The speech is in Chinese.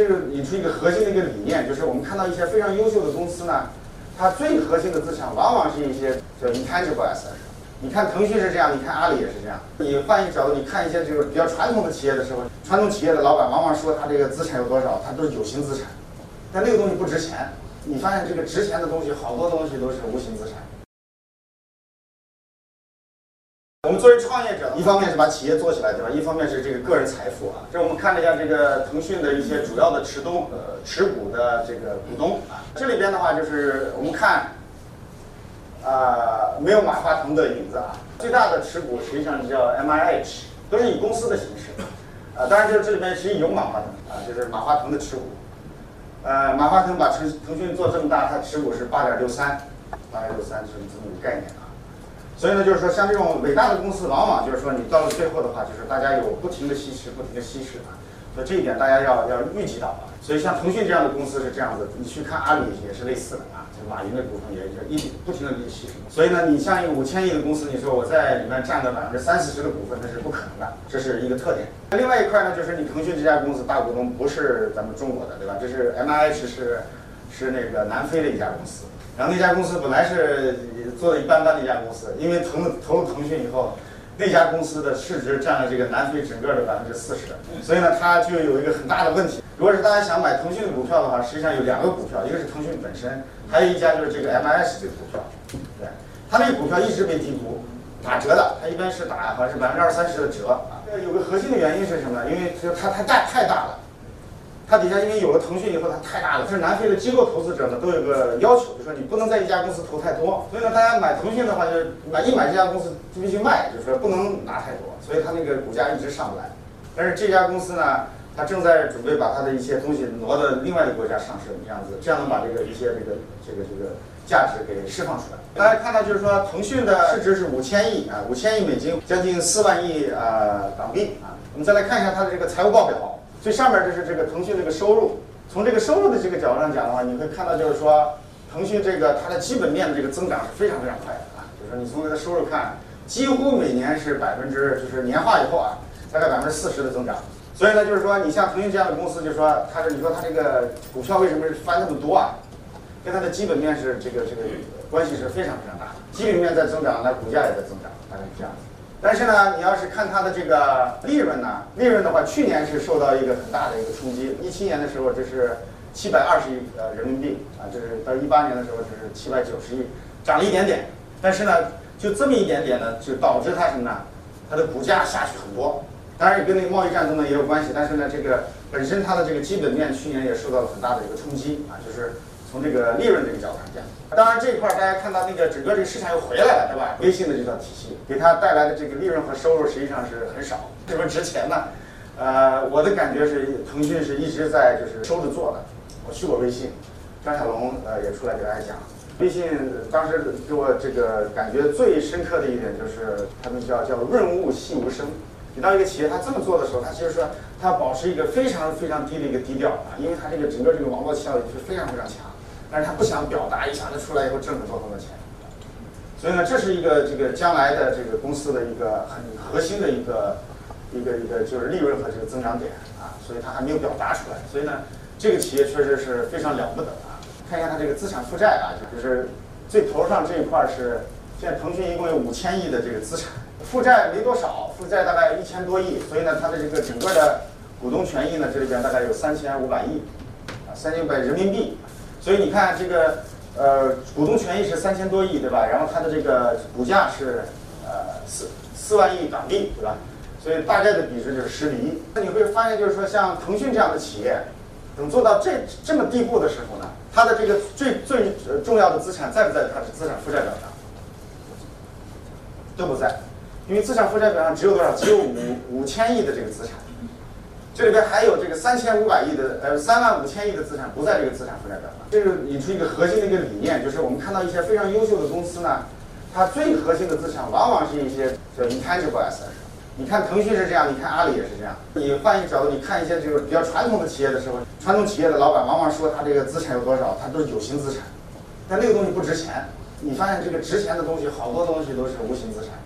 这个引出一个核心的一个理念，就是我们看到一些非常优秀的公司呢，它最核心的资产往往是一些叫 intangible asset。你看腾讯是这样，你看阿里也是这样。你换一个角度，你看一些就是比较传统的企业的时候，传统企业的老板往往说他这个资产有多少，他都是有形资产，但那个东西不值钱。你发现这个值钱的东西，好多东西都是无形资产。作为创业者，一方面是把企业做起来，对吧？一方面是这个个人财富啊。这我们看了一下这个腾讯的一些主要的持东呃持股的这个股东啊，这里边的话就是我们看。啊，没有马化腾的影子啊。最大的持股实际上叫 M I H，都是以公司的形式。啊，当然就是这里面实际有马化腾啊，就是马化腾的持股。呃，马化腾把腾腾讯做这么大，他持股是八点六三，八点六三是这么个概念啊。所以呢，就是说像这种伟大的公司，往往就是说你到了最后的话，就是大家有不停的稀释，不停的稀释啊。所以这一点大家要要预计到啊。所以像腾讯这样的公司是这样子，你去看阿里也是类似的啊。就马云的股份也就一不停的稀释，所以呢，你像一个五千亿的公司，你说我在里面占个百分之三四十的股份，那是不可能的，这是一个特点。另外一块呢，就是你腾讯这家公司大股东不是咱们中国的，对吧？这是 M I H 是是那个南非的一家公司，然后那家公司本来是做的一般般的一家公司，因为腾投了腾讯以后。那家公司的市值占了这个南非整个的百分之四十，所以呢，它就有一个很大的问题。如果是大家想买腾讯的股票的话，实际上有两个股票，一个是腾讯本身，还有一家就是这个 MIS 这个股票。对，它那个股票一直被低估，打折的，它一般是打好像是百分之二三十的折啊。这有个核心的原因是什么？因为它它大太大了。它底下因为有了腾讯以后，它太大了。就是南非的机构投资者呢，都有个要求，就说你不能在一家公司投太多。所以呢，大家买腾讯的话，就是买一买这家公司就必须卖，就是说不能拿太多。所以它那个股价一直上不来。但是这家公司呢，它正在准备把它的一些东西挪到另外的国家上市，这样子，这样能把这个一些这个这个这个价值给释放出来。大家看到就是说，腾讯的市值是五千亿啊，五千亿美金，将近四万亿啊港币啊。我们再来看一下它的这个财务报表。最上面就是这个腾讯这个收入，从这个收入的这个角度上讲的话，你会看到就是说，腾讯这个它的基本面的这个增长是非常非常快的啊，就是说你从它的收入看，几乎每年是百分之就是年化以后啊，大概百分之四十的增长。所以呢，就是说你像腾讯这样的公司，就是说它是你说它这个股票为什么是翻那么多啊？跟它的基本面是这个这个关系是非常非常大的，基本面在增长，那股价也在增长，大概是这样。但是呢，你要是看它的这个利润呢，利润的话，去年是受到一个很大的一个冲击。一七年的时候，这是七百二十亿呃人民币啊，这是到一八年的时候，这是七百九十亿，涨了一点点。但是呢，就这么一点点呢，就导致它什么呢？它的股价下去很多。当然也跟那个贸易战争呢也有关系。但是呢，这个本身它的这个基本面去年也受到了很大的一个冲击啊，就是从这个利润这个角度上讲。当然这一块大家看到那个整个这个市场又回来了，对吧？微信的这套体系给它带来的这个利润和收入实际上是很少，是不是值钱呢？呃，我的感觉是腾讯是一直在就是收着做的。我去过微信，张小龙呃也出来给大家讲，微信当时给我这个感觉最深刻的一点就是他们叫叫润物细无声。你到一个企业他这么做的时候，他其实说他保持一个非常非常低的一个低调啊，因为他这个整个这个网络效应是非常非常强。但是他不想表达一下子出来以后挣很多很多钱，所以呢，这是一个这个将来的这个公司的一个很核心的一个一个一个就是利润和这个增长点啊，所以他还没有表达出来。所以呢，这个企业确实是非常了不得啊！看一下它这个资产负债啊，就是最头上这一块是现在腾讯一共有五千亿的这个资产，负债没多少，负债大概一千多亿，所以呢，它的这个整个的股东权益呢，这里边大概有三千五百亿啊，三千五百人民币。所以你看这个，呃，股东权益是三千多亿，对吧？然后它的这个股价是，呃，四四万亿港币，对吧？所以大概的比值就是十比一。那你会发现，就是说像腾讯这样的企业，等做到这这么地步的时候呢，它的这个最最重要的资产在不在它的资产负债表上？都不在，因为资产负债表上只有多少？只有五五千亿的这个资产。这里边还有这个三千五百亿的，呃，三万五千亿的资产不在这个资产负债表上。这个引出一个核心的一个理念，就是我们看到一些非常优秀的公司呢，它最核心的资产往往是一些叫 intangible assets。你看腾讯是这样，你看阿里也是这样。你换一个角度，你看一些就是比较传统的企业的时候，传统企业的老板往往说他这个资产有多少，他都是有形资产，但那个东西不值钱。你发现这个值钱的东西，好多东西都是无形资产。